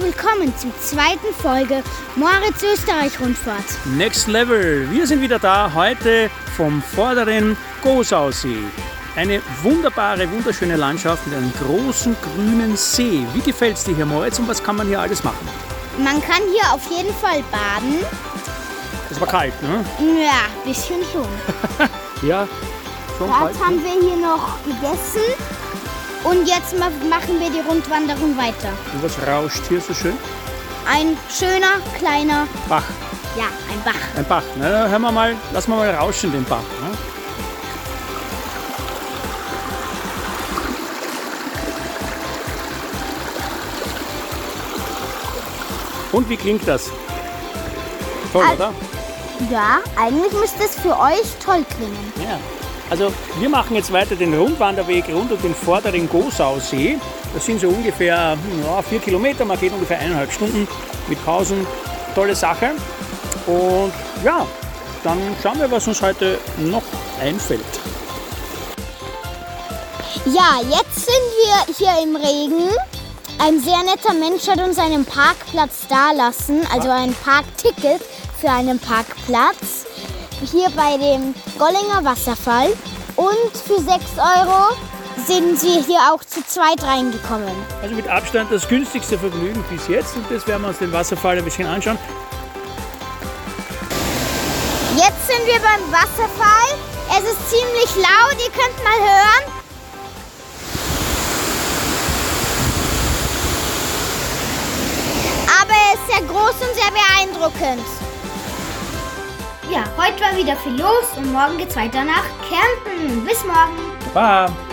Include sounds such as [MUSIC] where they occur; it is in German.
willkommen zur zweiten Folge Moritz Österreich Rundfahrt. Next Level. Wir sind wieder da, heute vom vorderen Gosausee. Eine wunderbare, wunderschöne Landschaft mit einem großen grünen See. Wie gefällt es dir hier, Moritz, und was kann man hier alles machen? Man kann hier auf jeden Fall baden. Es war kalt, ne? Ja, bisschen schon. [LAUGHS] Ja, schon Gerade kalt. haben wir hier noch gegessen und jetzt ma- machen wir die Rundwanderung weiter. Und was rauscht hier so schön? Ein schöner kleiner, Bach, ja, ein Bach. ein Bach. Na, dann hören wir mal, lassen wir mal rauschen, den Bach. Ne? Und wie klingt das? Toll, Al- oder? Ja, eigentlich müsste es für euch toll klingen. Ja. Also wir machen jetzt weiter den Rundwanderweg rund um den vorderen Gosausee. Das sind so ungefähr hm, ja, vier Kilometer, man geht ungefähr eineinhalb Stunden mit Pausen. Tolle Sache. Und ja, dann schauen wir, was uns heute noch einfällt. Ja, jetzt sind wir hier im Regen. Ein sehr netter Mensch hat uns einen Parkplatz dalassen, also ein Parkticket für einen Parkplatz. Hier bei dem Gollinger Wasserfall. Und für 6 Euro sind wir hier auch zu zweit reingekommen. Also mit Abstand das günstigste Vergnügen bis jetzt und das werden wir uns den Wasserfall ein bisschen anschauen. Jetzt sind wir beim Wasserfall. Es ist ziemlich laut, ihr könnt mal hören. Aber er ist sehr groß und sehr beeindruckend. Ja, heute war wieder viel los und morgen geht's weiter nach Kärnten. Bis morgen. Baba!